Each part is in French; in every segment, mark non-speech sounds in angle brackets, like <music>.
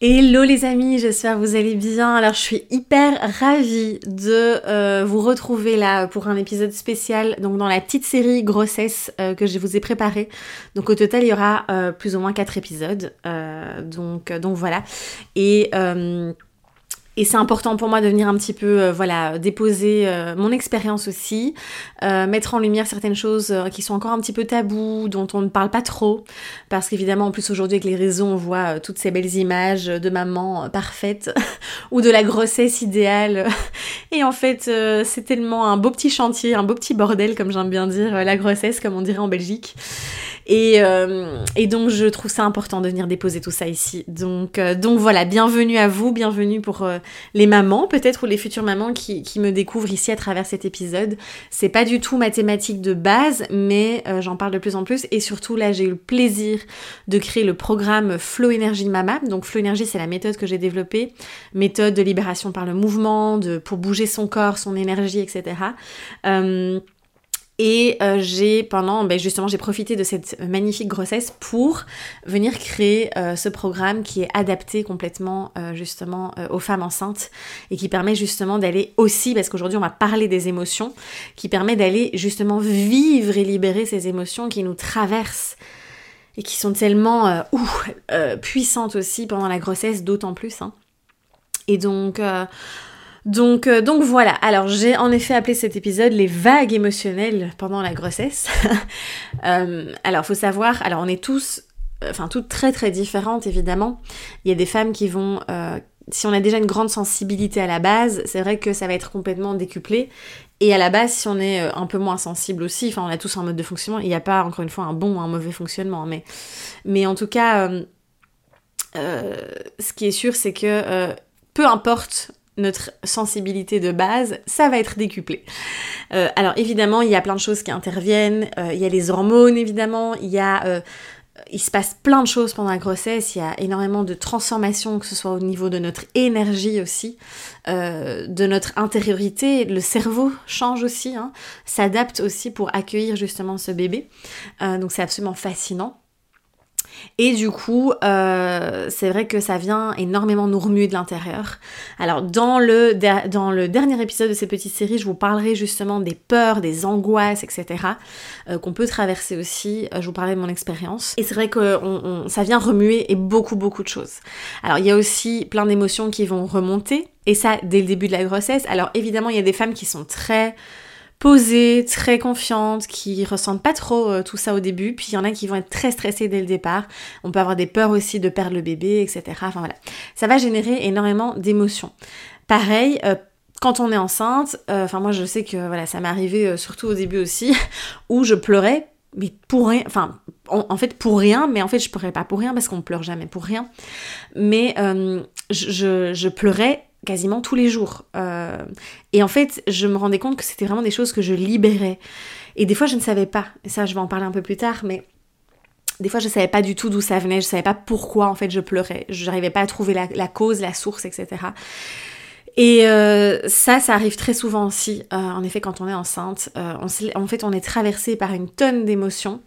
Hello les amis, j'espère que vous allez bien. Alors je suis hyper ravie de euh, vous retrouver là pour un épisode spécial, donc dans la petite série grossesse euh, que je vous ai préparée. Donc au total il y aura euh, plus ou moins quatre épisodes. donc, donc voilà. Et et c'est important pour moi de venir un petit peu, euh, voilà, déposer euh, mon expérience aussi, euh, mettre en lumière certaines choses qui sont encore un petit peu tabous, dont on ne parle pas trop, parce qu'évidemment, en plus aujourd'hui avec les réseaux, on voit toutes ces belles images de maman parfaite <laughs> ou de la grossesse idéale. <laughs> Et en fait, c'est tellement un beau petit chantier, un beau petit bordel, comme j'aime bien dire, la grossesse, comme on dirait en Belgique. Et, et, donc je trouve ça important de venir déposer tout ça ici. Donc, donc voilà, bienvenue à vous, bienvenue pour les mamans, peut-être, ou les futures mamans qui, me découvrent ici à travers cet épisode. C'est pas du tout mathématique de base, mais euh, j'en parle de plus en plus. Et surtout, là, j'ai eu le plaisir de créer le programme Flow Energy Mama. Donc, Flow Energy, c'est la méthode que j'ai développée. Méthode de libération par le mouvement, de, pour bouger son corps, son énergie, etc. Et euh, j'ai pendant, ben justement, j'ai profité de cette magnifique grossesse pour venir créer euh, ce programme qui est adapté complètement euh, justement aux femmes enceintes et qui permet justement d'aller aussi, parce qu'aujourd'hui on va parler des émotions, qui permet d'aller justement vivre et libérer ces émotions qui nous traversent et qui sont tellement puissantes aussi pendant la grossesse, d'autant plus. Hein. Et donc donc, euh, donc voilà, alors j'ai en effet appelé cet épisode les vagues émotionnelles pendant la grossesse. <laughs> euh, alors faut savoir, alors on est tous, euh, enfin toutes très très différentes évidemment. Il y a des femmes qui vont, euh, si on a déjà une grande sensibilité à la base, c'est vrai que ça va être complètement décuplé. Et à la base, si on est un peu moins sensible aussi, enfin on a tous un mode de fonctionnement, il n'y a pas encore une fois un bon ou un mauvais fonctionnement, mais en tout cas, ce qui est sûr, c'est que peu importe notre sensibilité de base, ça va être décuplé. Euh, alors évidemment, il y a plein de choses qui interviennent, euh, il y a les hormones évidemment, il y a... Euh, il se passe plein de choses pendant la grossesse, il y a énormément de transformations, que ce soit au niveau de notre énergie aussi, de notre intériorité, le cerveau change aussi, hein, s'adapte aussi pour accueillir justement ce bébé. donc c'est absolument fascinant. Et du coup, euh, c'est vrai que ça vient énormément nous remuer de l'intérieur. Alors dans le, dernier épisode de cette petite série, je vous parlerai justement des peurs, des angoisses, etc. Euh, qu'on peut traverser aussi. Euh, je vous parlerai de mon expérience. Et c'est vrai que ça vient remuer et beaucoup, beaucoup de choses. Alors il y a aussi plein d'émotions qui vont remonter. Et ça, dès le début de la grossesse. Alors évidemment, il y a des femmes qui sont très posées, très confiantes, qui ressentent pas trop euh, tout ça au début, puis il y en a qui vont être très stressées dès le départ. On peut avoir des peurs aussi de perdre le bébé, etc. Enfin voilà, ça va générer énormément d'émotions. Pareil, euh, quand on est enceinte, euh, enfin moi je sais que voilà, ça m'est arrivé surtout au début aussi, <laughs> où je pleurais, mais pour rien, enfin en, fait pour rien, mais en fait je pleurais pas pour rien parce qu'on pleure jamais pour rien, mais je, je pleurais quasiment tous les jours. Euh, et en fait, je me rendais compte que c'était vraiment des choses que je libérais. Et des fois, je ne savais pas. Et ça, je vais en parler un peu plus tard, mais des fois, je ne savais pas du tout d'où ça venait. Je ne savais pas pourquoi, en fait, je pleurais. Je n'arrivais pas à trouver la, cause, la source, etc. Et euh, ça, ça arrive très souvent aussi, euh, en effet, quand on est enceinte. en fait, on est traversé par une tonne d'émotions.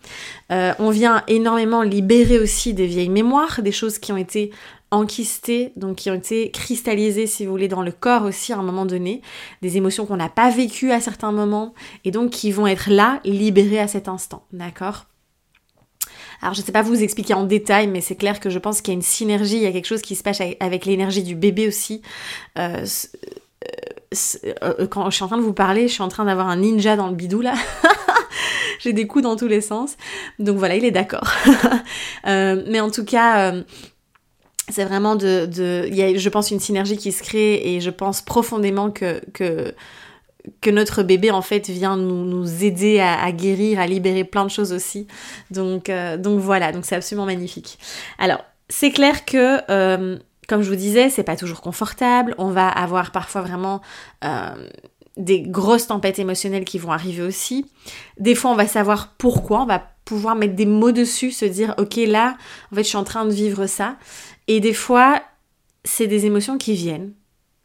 on vient énormément libérer aussi des vieilles mémoires, des choses qui ont été enquistés, donc qui ont été cristallisés, si vous voulez, dans le corps aussi à un moment donné, des émotions qu'on n'a pas vécues à certains moments, et donc qui vont être là, libérées à cet instant, d'accord? Alors je ne sais pas vous expliquer en détail, mais c'est clair que je pense qu'il y a une synergie, il y a quelque chose qui se passe avec l'énergie du bébé aussi. Euh, euh, euh, quand je suis en train de vous parler, je suis en train d'avoir un ninja dans le bidou là. <laughs> J'ai des coups dans tous les sens. Donc voilà, il est d'accord. <laughs> mais en tout cas, c'est vraiment de, de il y a, je pense, une synergie qui se crée et je pense profondément que, notre bébé en fait vient nous, aider à, guérir, à libérer plein de choses aussi. Donc, euh, voilà, c'est absolument magnifique. Alors, c'est clair que, euh, comme je vous disais, c'est pas toujours confortable. On va avoir parfois vraiment euh, des grosses tempêtes émotionnelles qui vont arriver aussi. Des fois, on va savoir pourquoi, on va pouvoir mettre des mots dessus, se dire, ok, là, en fait, je suis en train de vivre ça. Et des fois, c'est des émotions qui viennent,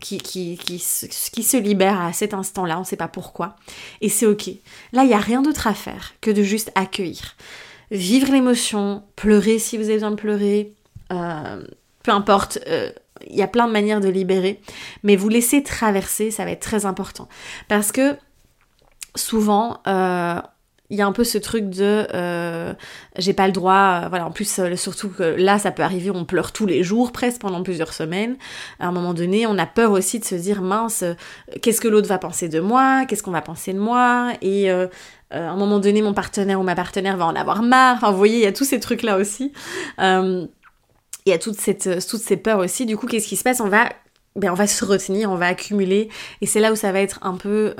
qui, qui, qui, qui se libèrent à cet instant-là, on ne sait pas pourquoi. Et c'est ok. Là, il n'y a rien d'autre à faire que de juste accueillir. Vivre l'émotion, pleurer si vous avez besoin de pleurer, euh, peu importe. Euh, il y a plein de manières de libérer, mais vous laisser traverser, ça va être très important. Parce que souvent, euh, il y a un peu ce truc de euh, j'ai pas le droit euh, voilà en plus euh, surtout que là ça peut arriver on pleure tous les jours presque pendant plusieurs semaines. À un moment donné on a peur aussi de se dire mince qu'est-ce que l'autre va penser de moi? Qu'est-ce qu'on va penser de moi? Et à un moment donné mon partenaire ou ma partenaire va en avoir marre. Enfin vous voyez il y a tous ces trucs là aussi il y a toutes ces peurs aussi du coup qu'est-ce qui se passe? On va ben, on va se retenir, on va accumuler, et c'est là où ça va être un peu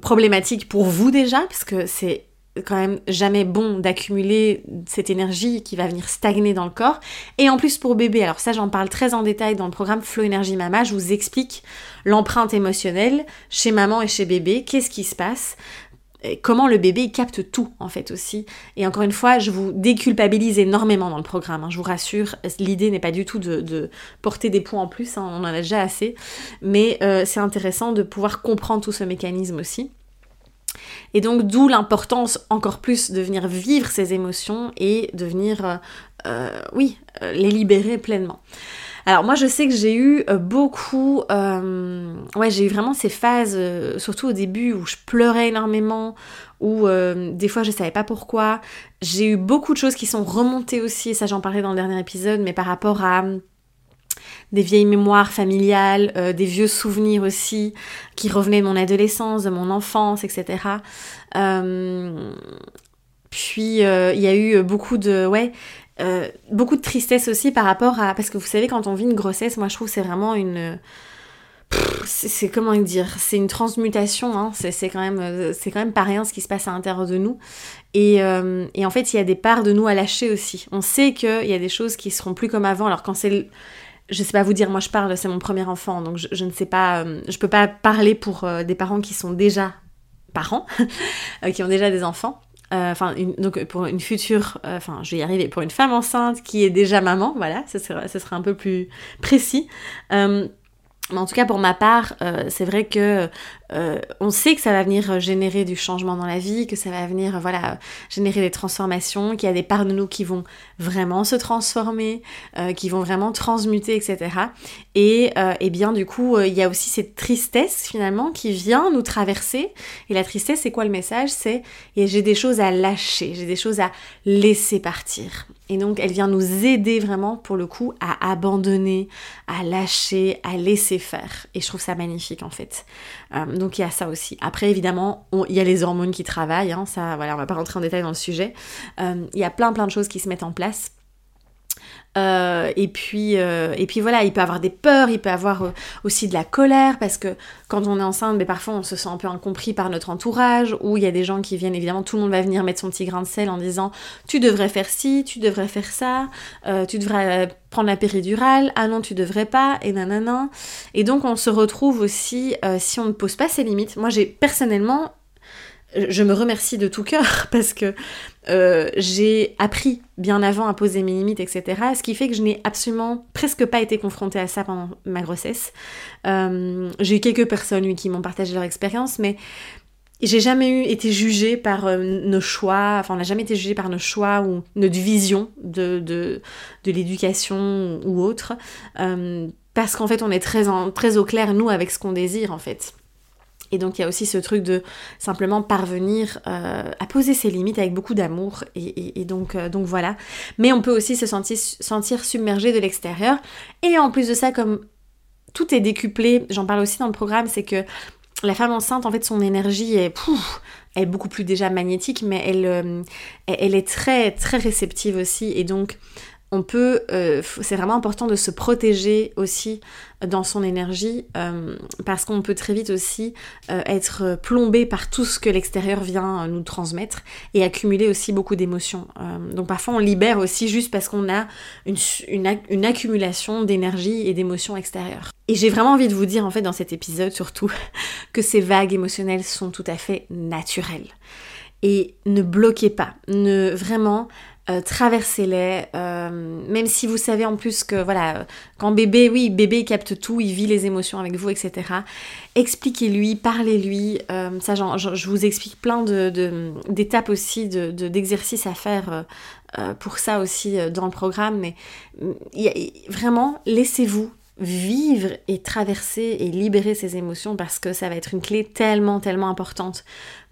problématique pour vous déjà, parce que c'est quand même jamais bon d'accumuler cette énergie qui va venir stagner dans le corps. Et en plus pour bébé, alors ça j'en parle très en détail dans le programme Flow Énergie Mama, je vous explique l'empreinte émotionnelle chez maman et chez bébé, qu'est-ce qui se passe, comment le bébé capte tout en fait aussi. Et encore une fois, je vous déculpabilise énormément dans le programme, hein, je vous rassure. L'idée n'est pas du tout de, porter des points en plus, hein, on en a déjà assez. Mais euh, c'est intéressant de pouvoir comprendre tout ce mécanisme aussi. Et donc d'où l'importance encore plus de venir vivre ces émotions et de venir, euh, euh, oui, les libérer pleinement. Alors moi je sais que j'ai eu euh, beaucoup, euh, ouais j'ai eu vraiment ces phases, euh, surtout au début où je pleurais énormément, où des fois je savais pas pourquoi. J'ai eu beaucoup de choses qui sont remontées aussi, et ça j'en parlais dans le dernier épisode, mais par rapport à des vieilles mémoires familiales, des vieux souvenirs aussi qui revenaient de mon adolescence, de mon enfance, etc. puis il y a eu beaucoup de ouais euh, beaucoup de tristesse aussi par rapport à... Parce que vous savez, quand on vit une grossesse, moi je trouve c'est vraiment une... C'est comment dire C'est une transmutation, hein. c'est quand, même, euh, quand même pas rien ce qui se passe à l'intérieur de nous. Et, euh, et, en fait, il y a des parts de nous à lâcher aussi. On sait qu'il y a des choses qui seront plus comme avant. Alors quand c'est... Je sais pas vous dire, moi je parle, c'est mon premier enfant, donc je, ne sais pas... je peux pas parler pour des parents qui sont déjà parents, <laughs> qui ont déjà des enfants. Euh, enfin, donc pour une future, euh, enfin, je vais y arriver, pour une femme enceinte qui est déjà maman, voilà, ce sera, ce un peu plus précis. Euh, mais en tout cas, pour ma part, c'est vrai que euh, on sait que ça va venir générer du changement dans la vie, que ça va venir voilà générer des transformations, qu'il y a des parts de nous qui vont vraiment se transformer, euh, qui vont vraiment transmuter, etc. Et, euh, et bien du coup, il y a aussi cette tristesse finalement qui vient nous traverser. Et la tristesse, c'est quoi le message? C'est j'ai des choses à lâcher, j'ai des choses à laisser partir. Et donc, elle vient nous aider vraiment pour le coup à abandonner, à lâcher, à laisser faire. Et je trouve ça magnifique en fait. Euh, donc il y a ça aussi. Après évidemment, il y a les hormones qui travaillent, hein, ça voilà, on va pas rentrer en détail dans le sujet. Euh, il y a plein plein de choses qui se mettent en place euh, et puis euh, et puis voilà, il peut avoir des peurs, il peut avoir euh, aussi de la colère parce que quand on est enceinte, mais ben, parfois on se sent un peu incompris par notre entourage ou il y a des gens qui viennent évidemment tout le monde va venir mettre son petit grain de sel en disant tu devrais faire ci, tu devrais faire ça, tu devrais prendre la péridurale, ah non tu devrais pas et nanana. Et donc on se retrouve aussi si on ne pose pas ses limites. Moi j'ai personnellement je me remercie de tout cœur <laughs> parce que euh, j'ai appris bien avant à poser mes limites, etc. Ce qui fait que je n'ai absolument presque pas été confrontée à ça pendant ma grossesse. Euh, j'ai eu quelques personnes qui m'ont partagé leur expérience, mais j'ai jamais été jugée par euh, nos choix, enfin on n'a jamais été jugée par nos choix ou notre vision de, l'éducation ou autre, parce qu'en fait on est très, très au clair, nous, avec ce qu'on désire en fait. Et donc il y a aussi ce truc de simplement parvenir euh, à poser ses limites avec beaucoup d'amour. Et, donc, euh, donc voilà. Mais on peut aussi se sentir, sentir submergé de l'extérieur. Et en plus de ça, comme tout est décuplé, j'en parle aussi dans le programme, c'est que la femme enceinte, en fait, son énergie est, est beaucoup plus déjà magnétique, mais elle, euh, elle est très, très réceptive aussi. Et donc, euh, c'est vraiment important de se protéger aussi dans son énergie euh, parce qu'on peut très vite aussi euh, être plombé par tout ce que l'extérieur vient nous transmettre et accumuler aussi beaucoup d'émotions. donc parfois on libère aussi juste parce qu'on a une, une accumulation d'énergie et d'émotions extérieures. Et j'ai vraiment envie de vous dire en fait dans cet épisode surtout <laughs> que ces vagues émotionnelles sont tout à fait naturelles. Et ne bloquez pas, ne vraiment euh, traversez-les, euh, même si vous savez en plus que voilà, quand bébé, oui, bébé capte tout, il vit les émotions avec vous, etc. Expliquez-lui, parlez-lui. Euh, ça, je vous explique plein d'étapes de, aussi, d'exercices à faire pour ça aussi dans le programme. Mais vraiment, laissez-vous vivre et traverser et libérer ces émotions parce que ça va être une clé tellement, tellement importante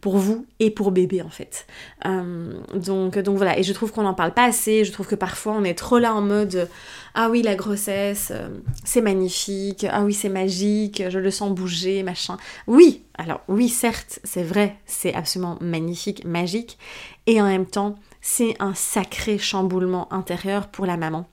pour vous et pour bébé en fait. Euh, donc, donc voilà, et je trouve qu'on n'en parle pas assez, je trouve que parfois on est trop là en mode ah oui la grossesse euh, c'est magnifique, ah oui c'est magique, je le sens bouger, machin. Oui, alors oui certes c'est vrai, c'est absolument magnifique, magique, et en même temps c'est un sacré chamboulement intérieur pour la maman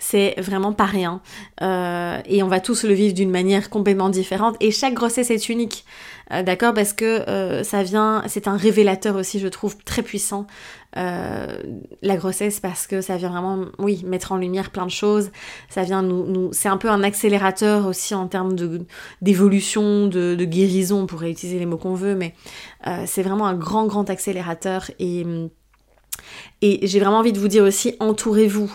c'est vraiment pas rien. Euh, et on va tous le vivre d'une manière complètement différente. Et chaque grossesse est unique, euh, d'accord? Parce que euh, ça vient, c'est un révélateur aussi, je trouve, très puissant. la grossesse parce que ça vient vraiment, oui, mettre en lumière plein de choses. Ça vient nous, nous c'est un peu un accélérateur aussi en termes d'évolution, de, de, guérison. On pourrait utiliser les mots qu'on veut, mais c'est vraiment un grand, grand accélérateur. Et et j'ai vraiment envie de vous dire aussi, entourez-vous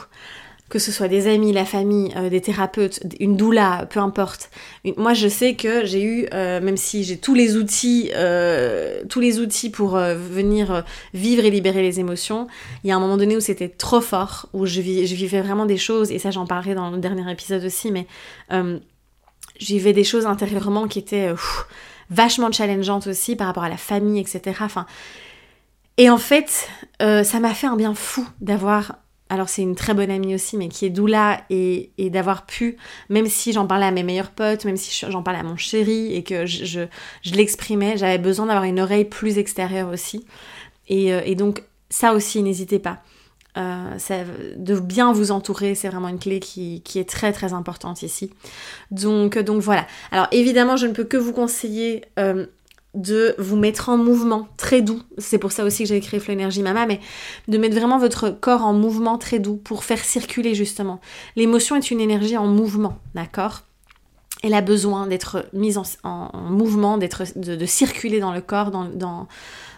que ce soit des amis, la famille, euh, des thérapeutes, une doula, peu importe. Moi, je sais que j'ai eu, euh, même si j'ai tous les outils, euh, tous les outils pour venir vivre et libérer les émotions, il y a un moment donné où c'était trop fort, où je, je, vivais vraiment des choses, et ça j'en parlerai dans le dernier épisode aussi, mais je vivais des choses intérieurement qui étaient vachement challengeantes aussi par rapport à la famille, etc. Enfin, et en fait, ça m'a fait un bien fou d'avoir alors c'est une très bonne amie aussi, mais qui est doula et, et d'avoir pu, même si j'en parlais à mes meilleurs potes, même si j'en parlais à mon chéri et que je, je, l'exprimais, j'avais besoin d'avoir une oreille plus extérieure aussi. Et, euh, donc ça aussi, n'hésitez pas. Euh, de bien vous entourer, c'est vraiment une clé qui, qui, est très très importante ici. Donc, donc voilà. Alors évidemment, je ne peux que vous conseiller euh, de vous mettre en mouvement très doux. C'est pour ça aussi que j'ai créé Flow Energy Mama, mais de mettre vraiment votre corps en mouvement très doux pour faire circuler justement. L'émotion est une énergie en mouvement, d'accord? Elle a besoin d'être mise en, mouvement, de, circuler dans le corps, dans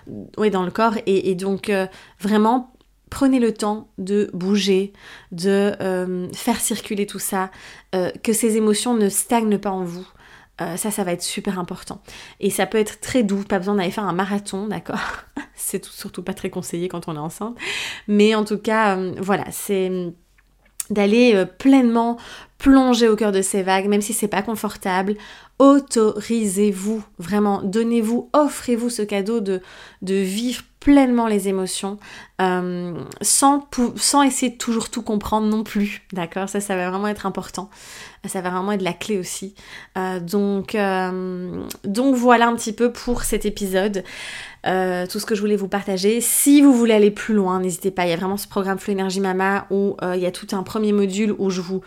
le corps, et, donc euh, vraiment prenez le temps de bouger, de euh, faire circuler tout ça, euh, que ces émotions ne stagnent pas en vous. Euh, ça, ça va être super important. Et ça peut être très doux, pas besoin d'aller faire un marathon, d'accord <laughs> C'est surtout pas très conseillé quand on est enceinte. Mais en tout cas, euh, voilà, c'est d'aller euh, pleinement plonger au cœur de ces vagues, même si c'est pas confortable. Autorisez-vous, vraiment, donnez-vous, offrez-vous ce cadeau de, de vivre pleinement les émotions euh, sans, sans essayer de toujours tout comprendre non plus. D'accord? Ça, ça va vraiment être important. Ça va vraiment être la clé aussi. Euh, donc, euh, donc voilà un petit peu pour cet épisode. tout ce que je voulais vous partager. Si vous voulez aller plus loin, n'hésitez pas. Il y a vraiment ce programme Flow Energy Mama où il y a tout un premier module où je vous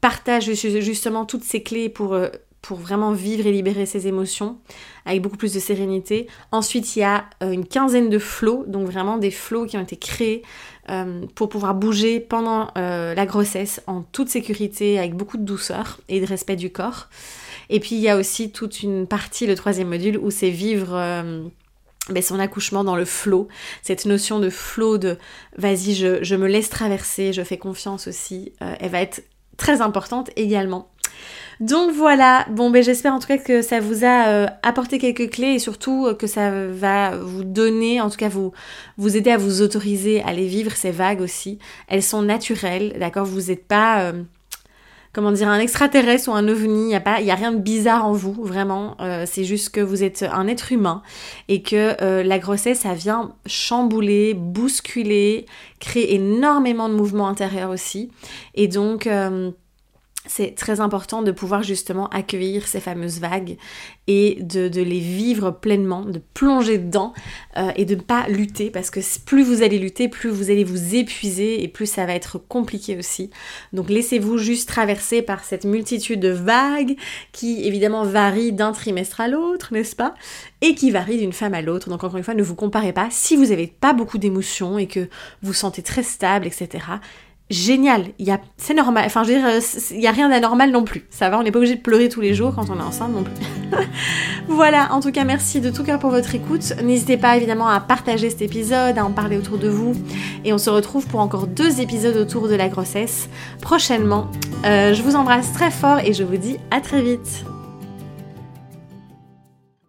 partage justement toutes ces clés pour pour vraiment vivre et libérer ses émotions avec beaucoup plus de sérénité. Ensuite, il y a euh, une quinzaine de flots, donc vraiment des flots qui ont été créés euh, pour pouvoir bouger pendant euh, la grossesse en toute sécurité, avec beaucoup de douceur et de respect du corps. Et puis il y a aussi toute une partie, le troisième module, où c'est vivre ben, son accouchement dans le flot, cette notion de flot de vas-y, je, je, me laisse traverser, je fais confiance aussi, elle va être très importante également. Donc voilà, bon ben j'espère en tout cas que ça vous a euh, apporté quelques clés et surtout euh, que ça va vous donner, en tout cas vous, vous aider à vous autoriser à les vivre ces vagues aussi. Elles sont naturelles, d'accord? Vous n'êtes pas, euh, comment dire, un extraterrestre ou un ovni, il n'y a, pas, y a rien de bizarre en vous, vraiment. c'est juste que vous êtes un être humain et que la grossesse, ça vient chambouler, bousculer, créer énormément de mouvements intérieurs aussi. Et donc c'est très important de pouvoir justement accueillir ces fameuses vagues et de, les vivre pleinement, de plonger dedans euh, et de ne pas lutter parce que plus vous allez lutter, plus vous allez vous épuiser et plus ça va être compliqué aussi. Donc laissez-vous juste traverser par cette multitude de vagues qui évidemment varient d'un trimestre à l'autre, n'est-ce pas? Et qui varient d'une femme à l'autre. Donc encore une fois, ne vous comparez pas. Si vous n'avez pas beaucoup d'émotions et que vous sentez très stable, etc., génial. C'est normal. Enfin, je veux dire, il n'y a rien d'anormal non plus. Ça va, on n'est pas obligé de pleurer tous les jours quand on est enceinte non plus. <laughs> voilà, en tout cas, merci de tout cœur pour votre écoute. N'hésitez pas évidemment à partager cet épisode, à en parler autour de vous. Et on se retrouve pour encore deux épisodes autour de la grossesse prochainement. Euh, je vous embrasse très fort et je vous dis à très vite.